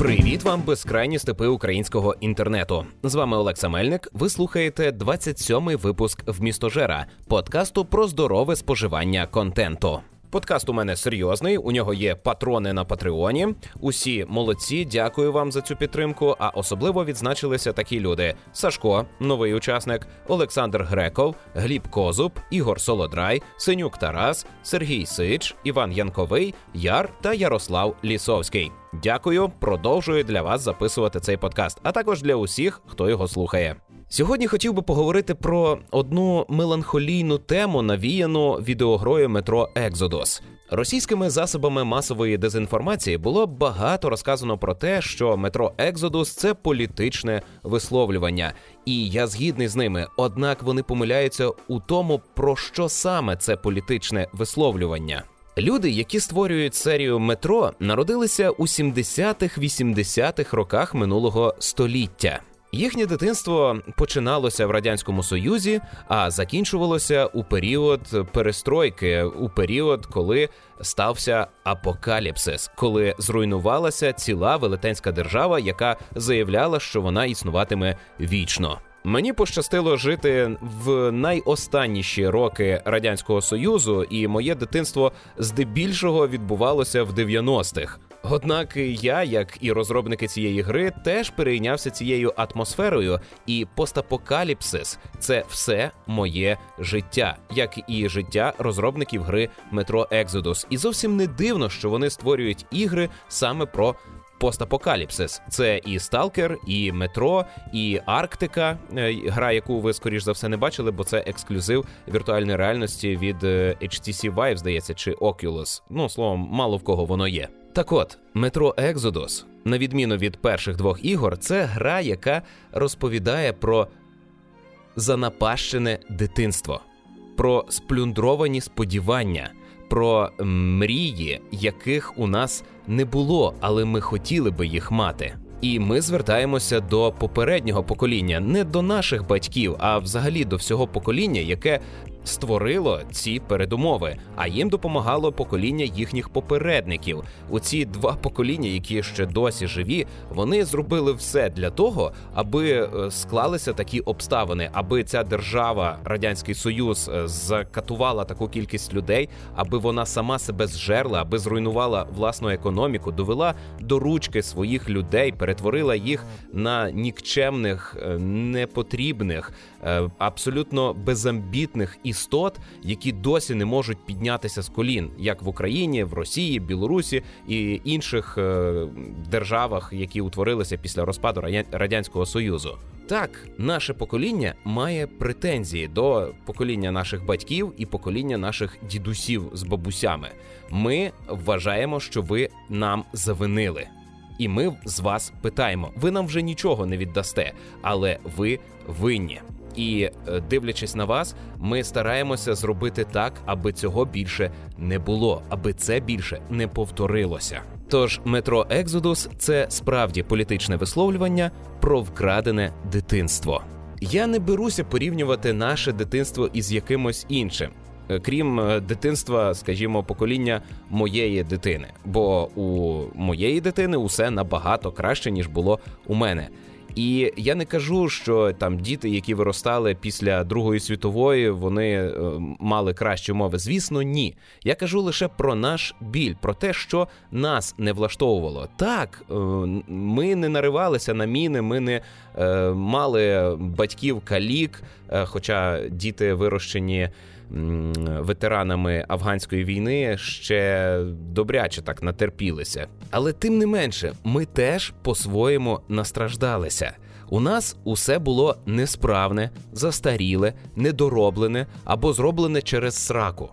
Привіт вам, безкрайні степи українського інтернету. З вами Олекса Мельник. Ви слухаєте 27-й випуск в містожера подкасту про здорове споживання контенту. Подкаст у мене серйозний. У нього є патрони на Патреоні. Усі молодці, дякую вам за цю підтримку. А особливо відзначилися такі люди: Сашко, новий учасник, Олександр Греков, Гліб Козуб, Ігор Солодрай, Синюк Тарас, Сергій Сич, Іван Янковий, Яр та Ярослав Лісовський. Дякую, продовжую для вас записувати цей подкаст, а також для усіх, хто його слухає. Сьогодні хотів би поговорити про одну меланхолійну тему, навіяну відеогрою метро Екзодос. Російськими засобами масової дезінформації було багато розказано про те, що метро Екзодус це політичне висловлювання, і я згідний з ними. Однак вони помиляються у тому, про що саме це політичне висловлювання. Люди, які створюють серію метро, народилися у 70-х-80-х роках минулого століття. Їхнє дитинство починалося в радянському союзі, а закінчувалося у період перестройки, у період, коли стався апокаліпсис, коли зруйнувалася ціла велетенська держава, яка заявляла, що вона існуватиме вічно. Мені пощастило жити в найостанніші роки радянського союзу, і моє дитинство здебільшого відбувалося в 90-х. Однак я, як і розробники цієї гри, теж перейнявся цією атмосферою, і постапокаліпсис це все моє життя, як і життя розробників гри Metro Exodus. І зовсім не дивно, що вони створюють ігри саме про. Постапокаліпсис це і Сталкер, і Метро, і Арктика, е, гра, яку ви скоріш за все не бачили, бо це ексклюзив віртуальної реальності від е, HTC Vive, здається, чи Oculus. Ну словом, мало в кого воно є. Так от, метро Екзодос, на відміну від перших двох ігор, це гра, яка розповідає про занапащене дитинство, про сплюндровані сподівання, про мрії, яких у нас не було, але ми хотіли би їх мати. І ми звертаємося до попереднього покоління, не до наших батьків, а взагалі до всього покоління, яке створило ці передумови, а їм допомагало покоління їхніх попередників. У ці два покоління, які ще досі живі, вони зробили все для того, аби е, склалися такі обставини, аби ця держава, радянський союз, е, закатувала таку кількість людей, аби вона сама себе зжерла, аби зруйнувала власну економіку, довела до ручки своїх людей, перетворила їх на нікчемних, е, непотрібних, абсолютно безамбітних і істот, які досі не можуть піднятися з колін, як в Україні, в Росії, Білорусі і інших е, державах, які утворилися після розпаду радянського союзу. Так, наше покоління має претензії до покоління наших батьків і покоління наших дідусів з бабусями. Ми вважаємо, що ви нам завинили. І ми з вас питаємо: ви нам вже нічого не віддасте, але ви винні. І е, дивлячись на вас, ми стараємося зробити так, аби цього більше не було, аби це більше не повторилося. Тож метро Екзодус це справді політичне висловлювання про вкрадене дитинство. Я не беруся порівнювати наше дитинство із якимось іншим. Е, крім е, дитинства, скажімо, покоління моєї дитини, бо у моєї дитини усе набагато краще ніж було у мене. І я не кажу, що там діти, які виростали після Другої світової, вони е, мали кращі умови. Звісно, ні. Я кажу лише про наш біль, про те, що нас не влаштовувало. Так, е, ми не наривалися на міни, ми не е, мали батьків калік, хоча діти вирощені ветеранами афганської війни ще добряче так натерпілися. Але тим не менше, ми теж по-своєму настраждалися. У нас усе було несправне, застаріле, недороблене або зроблене через сраку.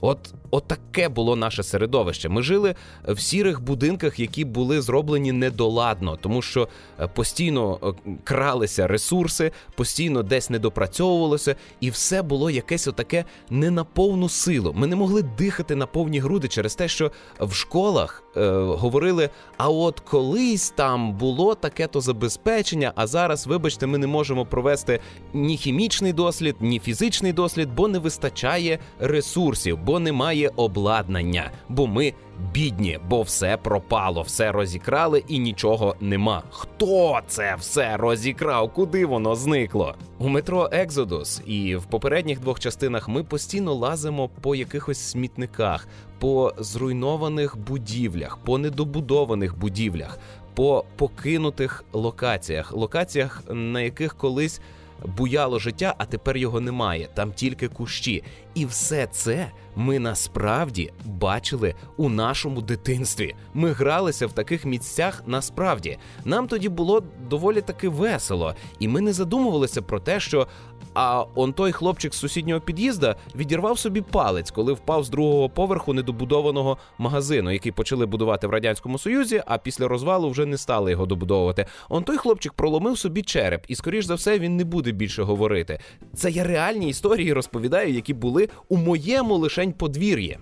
От от таке було наше середовище. Ми жили в сірих будинках, які були зроблені недоладно, тому що е, постійно е, кралися ресурси, постійно десь недопрацьовувалося, і все було якесь отаке не на повну силу. Ми не могли дихати на повні груди через те, що в школах е, говорили: а от колись там було таке то забезпечення, а зараз, вибачте, ми не можемо провести ні хімічний дослід, ні фізичний дослід, бо не вистачає ресурсів, бо немає немає обладнання, бо ми бідні, бо все пропало, все розікрали і нічого нема. Хто це все розікрав? Куди воно зникло? У метро Екзодус і в попередніх двох частинах ми постійно лазимо по якихось смітниках, по зруйнованих будівлях, по недобудованих будівлях, по покинутих локаціях, локаціях, на яких колись буяло життя, а тепер його немає. Там тільки кущі. І все це ми насправді бачили у нашому дитинстві. Ми гралися в таких місцях насправді. Нам тоді було доволі таки весело, і ми не задумувалися про те, що а он той хлопчик з сусіднього під'їзда відірвав собі палець, коли впав з другого поверху недобудованого магазину, який почали будувати в радянському союзі. А після розвалу вже не стали його добудовувати. Он той хлопчик проломив собі череп, і скоріш за все він не буде більше говорити. Це я реальні історії розповідаю, які були у моєму лишень подвір'ї.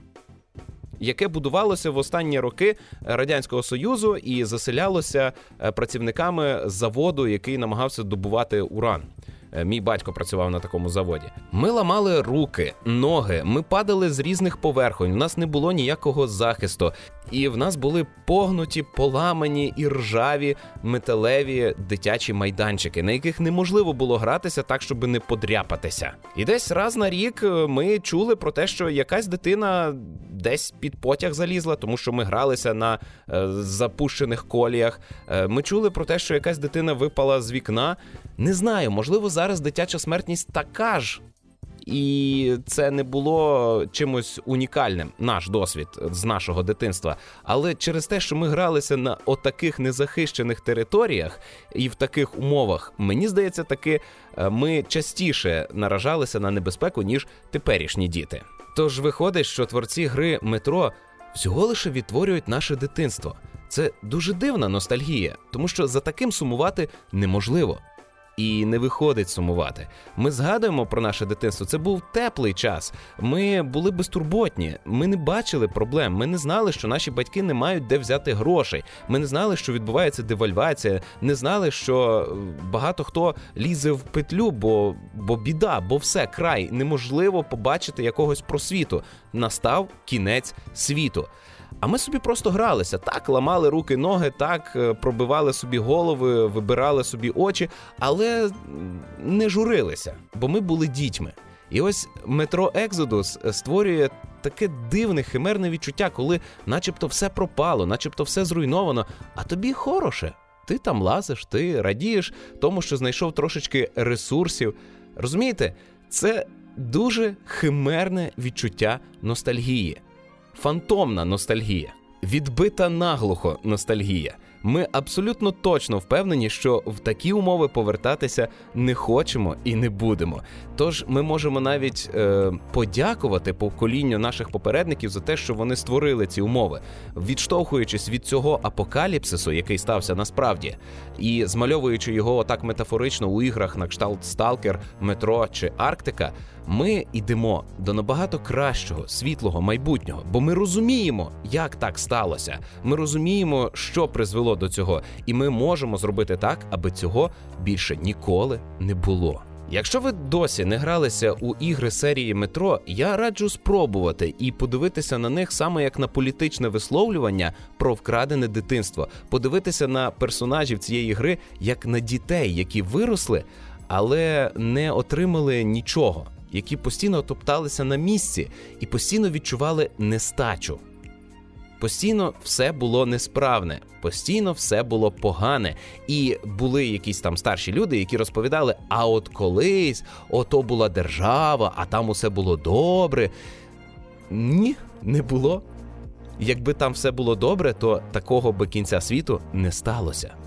Яке будувалося в останні роки радянського союзу і заселялося е, працівниками заводу, який намагався добувати уран. Е, мій батько працював на такому заводі. Ми ламали руки, ноги, ми падали з різних поверхонь. У нас не було ніякого захисту, і в нас були погнуті, поламані і ржаві металеві дитячі майданчики, на яких неможливо було гратися так, щоб не подряпатися. І десь раз на рік е, ми чули про те, що якась дитина десь під потяг залізла, тому що ми гралися на е, запущених коліях. Е, ми чули про те, що якась дитина випала з вікна. Не знаю, можливо, зараз дитяча смертність така ж. І це не було чимось унікальним, наш досвід з нашого дитинства. Але через те, що ми гралися на отаких незахищених територіях і в таких умовах, мені здається, таки е, ми частіше наражалися на небезпеку, ніж теперішні діти. Тож виходить, що творці гри метро всього лише відтворюють наше дитинство. Це дуже дивна ностальгія, тому що за таким сумувати неможливо і не виходить сумувати. Ми згадуємо про наше дитинство. Це був теплий час. Ми були безтурботні. Ми не бачили проблем. Ми не знали, що наші батьки не мають де взяти грошей. Ми не знали, що відбувається девальвація. Не знали, що багато хто лізе в петлю, бо бо біда, бо все край неможливо побачити якогось просвіту. Настав кінець світу. А ми собі просто гралися, так, ламали руки, ноги, так, е, пробивали собі голови, вибирали собі очі, але не журилися, бо ми були дітьми. І ось метро Екзодус створює таке дивне химерне відчуття, коли начебто все пропало, начебто все зруйновано, а тобі хороше. Ти там лазиш, ти радієш тому, що знайшов трошечки ресурсів. Розумієте, це дуже химерне відчуття ностальгії фантомна ностальгія, відбита наглухо ностальгія. Ми абсолютно точно впевнені, що в такі умови повертатися не хочемо і не будемо. Тож ми можемо навіть е, подякувати поколінню наших попередників за те, що вони створили ці умови, відштовхуючись від цього апокаліпсису, який стався насправді, і змальовуючи його так метафорично у іграх на кшталт Сталкер, Метро чи Арктика. Ми йдемо до набагато кращого світлого майбутнього, бо ми розуміємо, як так сталося. Ми розуміємо, що призвело до цього, і ми можемо зробити так, аби цього більше ніколи не було. Якщо ви досі не гралися у ігри серії метро, я раджу спробувати і подивитися на них саме як на політичне висловлювання про вкрадене дитинство, подивитися на персонажів цієї гри як на дітей, які виросли, але не отримали нічого які постійно топталися на місці і постійно відчували нестачу. Постійно все було несправне, постійно все було погане, і були якісь там старші люди, які розповідали: а от колись ото була держава, а там усе було добре. Ні, не було. Якби там все було добре, то такого би кінця світу не сталося.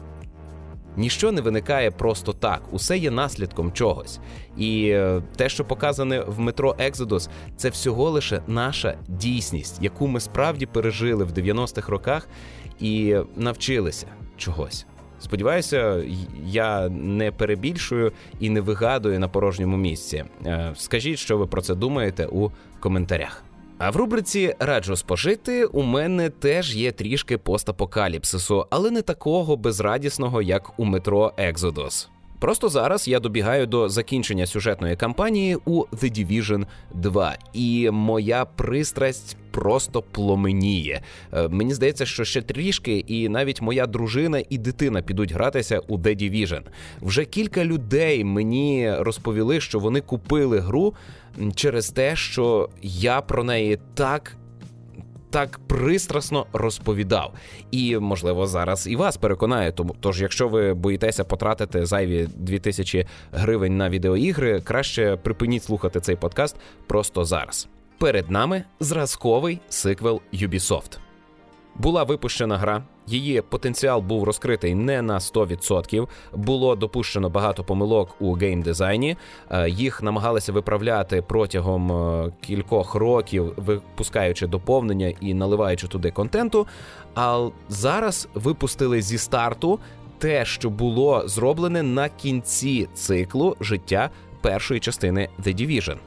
Ніщо не виникає просто так, усе є наслідком чогось. І е, те, що показане в метро Екзодус, це всього лише наша дійсність, яку ми справді пережили в 90-х роках і навчилися чогось. Сподіваюся, я не перебільшую і не вигадую на порожньому місці. Е, скажіть, що ви про це думаєте у коментарях. А в рубриці Раджу спожити у мене теж є трішки постапокаліпсису, але не такого безрадісного, як у метро Екзодос. Просто зараз я добігаю до закінчення сюжетної кампанії у The Division 2, і моя пристрасть просто пломеніє. Е, мені здається, що ще трішки, і навіть моя дружина і дитина підуть гратися у The Division. Вже кілька людей мені розповіли, що вони купили гру через те, що я про неї так так пристрасно розповідав. І, можливо, зараз і вас переконає. Тому тож, якщо ви боїтеся потратити зайві 2000 гривень на відеоігри, краще припиніть слухати цей подкаст просто зараз. Перед нами зразковий сиквел Ubisoft. Була випущена гра, її потенціал був розкритий не на 100%, Було допущено багато помилок у геймдизайні. Е, їх намагалися виправляти протягом е, кількох років, випускаючи доповнення і наливаючи туди контенту. А зараз випустили зі старту те, що було зроблене на кінці циклу життя першої частини The Division.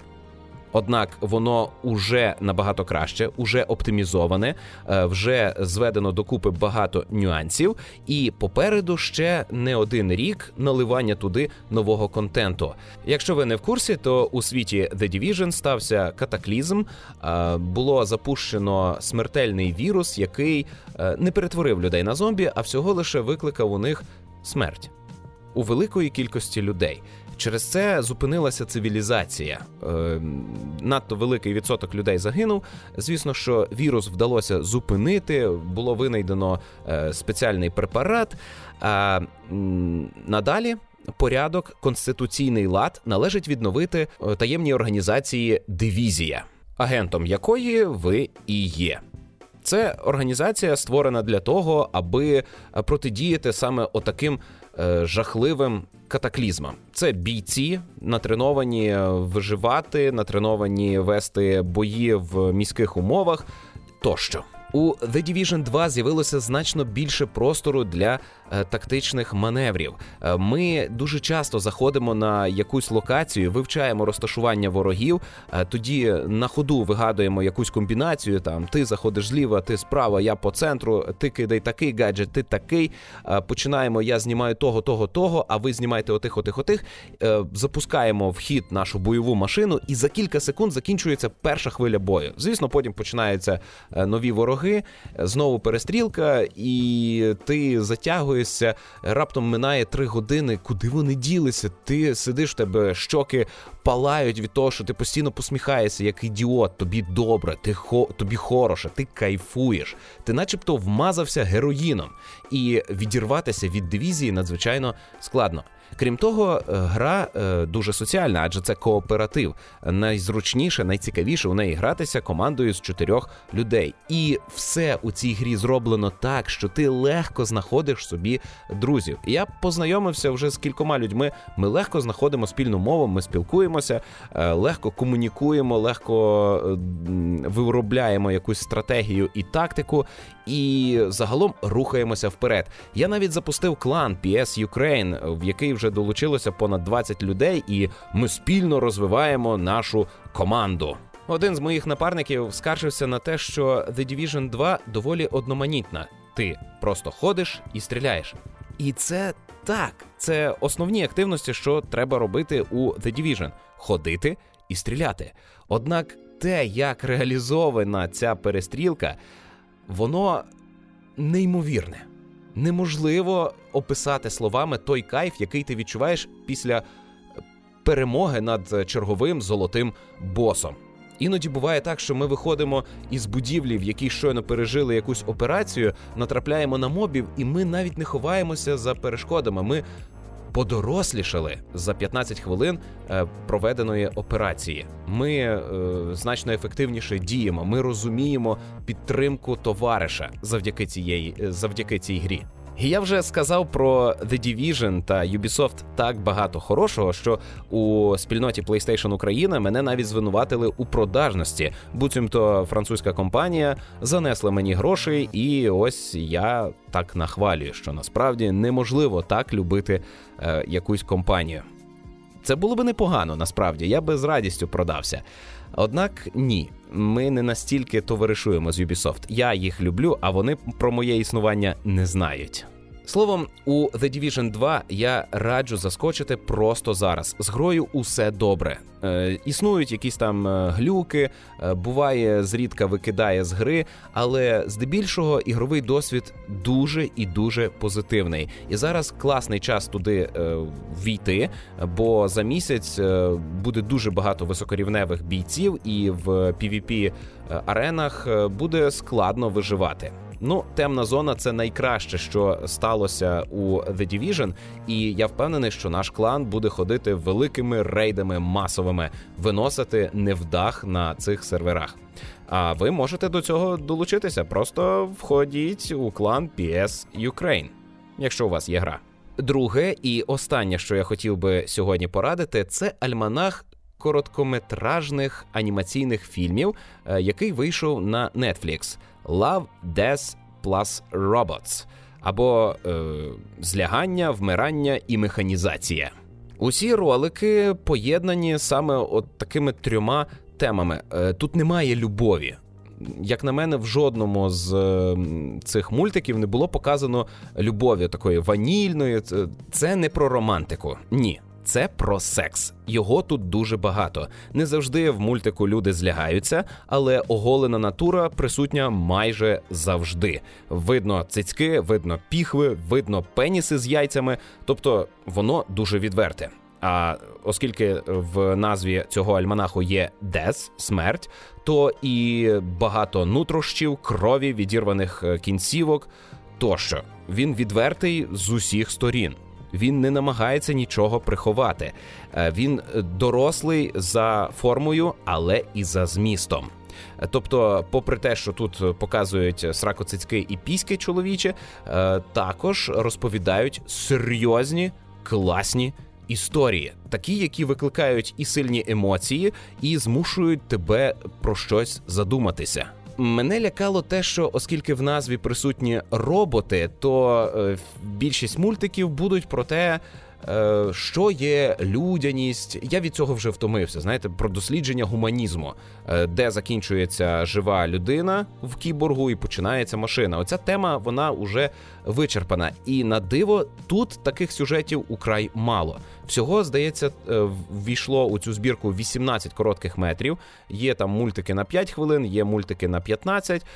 Однак воно уже набагато краще, уже оптимізоване, е, вже зведено докупи багато нюансів, і попереду ще не один рік наливання туди нового контенту. Якщо ви не в курсі, то у світі The Division стався катаклізм. Е, було запущено смертельний вірус, який е, не перетворив людей на зомбі, а всього лише викликав у них смерть у великої кількості людей. Через це зупинилася цивілізація. Е, надто великий відсоток людей загинув. Звісно, що вірус вдалося зупинити, було винайдено е, спеціальний препарат. А надалі. Порядок, конституційний лад належить відновити е, таємній організації Дивізія, агентом якої ви і є. Це організація створена для того, аби протидіяти саме отаким жахливим катаклізмом. Це бійці, натреновані виживати, натреновані вести бої в міських умовах тощо. У The Division 2 з'явилося значно більше простору для е, тактичних маневрів. Е, ми дуже часто заходимо на якусь локацію, вивчаємо розташування ворогів. Е, тоді на ходу вигадуємо якусь комбінацію. Там ти заходиш зліва, ти справа, я по центру, ти кидай такий гаджет, ти такий. Е, починаємо. Я знімаю того, того, того. А ви знімаєте отих, отих, отих. Е, запускаємо в хід нашу бойову машину, і за кілька секунд закінчується перша хвиля бою. Звісно, потім починаються е, нові вороги знову перестрілка, і ти затягуєшся. Раптом минає три години. Куди вони ділися? Ти сидиш тебе щоки палають від того, що ти постійно посміхаєшся, як ідіот. Тобі добре, ти хо тобі хороше, ти кайфуєш. Ти, начебто, вмазався героїном, і відірватися від дивізії надзвичайно складно. Крім того, е, гра е, дуже соціальна, адже це кооператив. Найзручніше, найцікавіше у неї гратися командою з чотирьох людей. І все у цій грі зроблено так, що ти легко знаходиш собі друзів. Я познайомився вже з кількома людьми. Ми легко знаходимо спільну мову, ми спілкуємося, е, легко комунікуємо, легко виробляємо якусь стратегію і тактику, і загалом рухаємося вперед. Я навіть запустив клан PS Ukraine, в який вже долучилося понад 20 людей, і ми спільно розвиваємо нашу команду. Один з моїх напарників скаржився на те, що The Division 2 доволі одноманітна. Ти просто ходиш і стріляєш. І це так, це основні активності, що треба робити у The Division – ходити і стріляти. Однак те, як реалізована ця перестрілка, воно неймовірне неможливо описати словами той кайф, який ти відчуваєш після перемоги над черговим золотим босом. Іноді буває так, що ми виходимо із будівлі, в якій щойно пережили якусь операцію, натрапляємо на мобів, і ми навіть не ховаємося за перешкодами. Ми подорослішали за 15 хвилин е, проведеної операції. Ми е, значно ефективніше діємо. Ми розуміємо підтримку товариша завдяки цієї завдяки цій грі. Я вже сказав про The Division та Ubisoft так багато хорошого, що у спільноті PlayStation Україна мене навіть звинуватили у продажності. Буцімто французька компанія занесла мені грошей, і ось я так нахвалюю, що насправді неможливо так любити е, якусь компанію. Це було би непогано, насправді я би з радістю продався. Однак ні, ми не настільки товаришуємо з Ubisoft. Я їх люблю, а вони про моє існування не знають. Словом, у The Division 2 я раджу заскочити просто зараз. З грою усе добре. Е, Існують якісь там е, глюки, е, буває, зрідка викидає з гри, але здебільшого ігровий досвід дуже і дуже позитивний. І зараз класний час туди е, війти, бо за місяць е, буде дуже багато високорівневих бійців, і в PvP аренах буде складно виживати. Ну, темна зона це найкраще, що сталося у The Division, і я впевнений, що наш клан буде ходити великими рейдами масовими, виносити невдах на цих серверах. А ви можете до цього долучитися. Просто входіть у клан PS Ukraine, якщо у вас є гра. Друге і останнє, що я хотів би сьогодні порадити, це альманах короткометражних анімаційних фільмів, е, який вийшов на Netflix. Love, Death plus Robots або е, Злягання, вмирання і механізація. Усі ролики поєднані саме от такими трьома темами. Е, тут немає любові. Як на мене, в жодному з е, цих мультиків не було показано любові такої ванільної. Це не про романтику. Ні, це про секс. Його тут дуже багато. Не завжди в мультику люди злягаються, але оголена натура присутня майже завжди. Видно цицьки, видно піхви, видно пеніси з яйцями, тобто воно дуже відверте. А оскільки в назві цього альманаху є Дес смерть, то і багато нутрощів, крові, відірваних е, кінцівок тощо він відвертий з усіх сторін він не намагається нічого приховати. Е, він дорослий за формою, але і за змістом. Тобто, попри те, що тут показують сракоцицьки і піськи чоловічі, е, також розповідають серйозні класні історії, такі, які викликають і сильні емоції, і змушують тебе про щось задуматися. Мене лякало те, що оскільки в назві присутні роботи, то е, більшість мультиків будуть про те, що є людяність. Я від цього вже втомився. Знаєте, про дослідження гуманізму, е, де закінчується жива людина в кіборгу і починається машина. Оця тема вона вже вичерпана. І на диво тут таких сюжетів украй мало. Всього здається, е, ввійшло у цю збірку 18 коротких метрів. Є там мультики на 5 хвилин, є мультики на 15.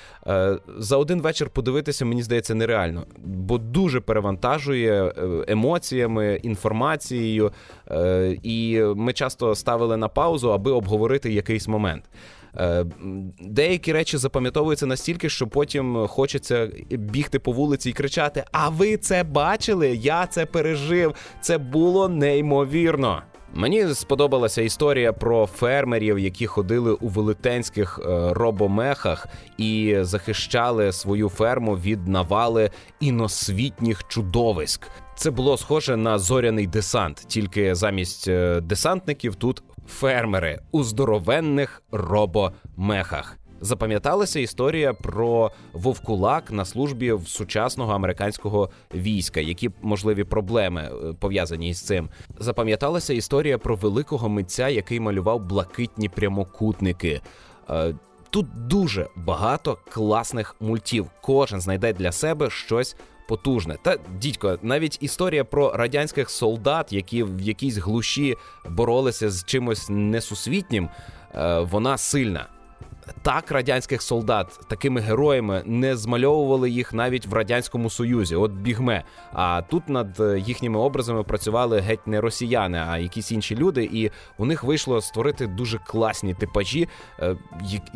За один вечір подивитися, мені здається, нереально, бо дуже перевантажує емоціями інформацією, е, і ми часто ставили на паузу, аби обговорити якийсь момент. Е, деякі речі запам'ятовуються настільки, що потім хочеться бігти по вулиці і кричати: А ви це бачили? Я це пережив! Це було неймовірно. Мені сподобалася історія про фермерів, які ходили у велетенських е, робомехах і захищали свою ферму від навали іносвітніх чудовиськ. Це було схоже на зоряний десант, тільки замість е, десантників тут фермери у здоровенних робомехах. Запам'яталася історія про вовкулак на службі в сучасного американського війська, які можливі проблеми е, пов'язані з цим. Запам'яталася історія про великого митця, який малював блакитні прямокутники. Е, тут дуже багато класних мультів. Кожен знайде для себе щось потужне. Та дідько, навіть історія про радянських солдат, які в якійсь глуші боролися з чимось несусвітнім, е, вона сильна. Так, радянських солдат такими героями не змальовували їх навіть в радянському союзі. От бігме. А тут над е, їхніми образами працювали геть не росіяни, а якісь інші люди, і у них вийшло створити дуже класні типажі, е,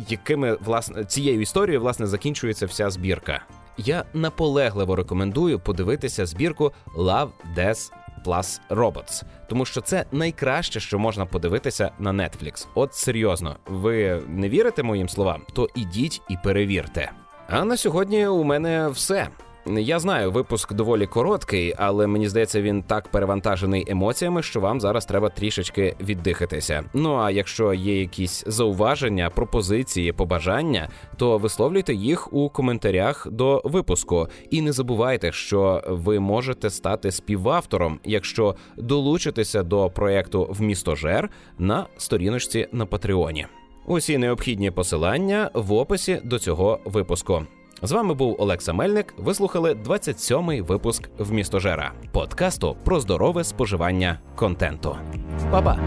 якими власне цією історією власне закінчується вся збірка. Я наполегливо рекомендую подивитися збірку Love, Death Plus Robots, тому що це найкраще, що можна подивитися на Netflix. От серйозно, ви не вірите моїм словам? То ідіть і перевірте. А на сьогодні у мене все. Я знаю, випуск доволі короткий, але мені здається, він так перевантажений емоціями, що вам зараз треба трішечки віддихатися. Ну а якщо є якісь зауваження, пропозиції, побажання, то висловлюйте їх у коментарях до випуску. І не забувайте, що ви можете стати співавтором, якщо долучитеся до проекту «Вмістожер» на сторіночці на Патреоні. Усі необхідні посилання в описі до цього випуску. З вами був Олекса Мельник. Ви слухали 27-й випуск містожера подкасту про здорове споживання контенту. Па-па!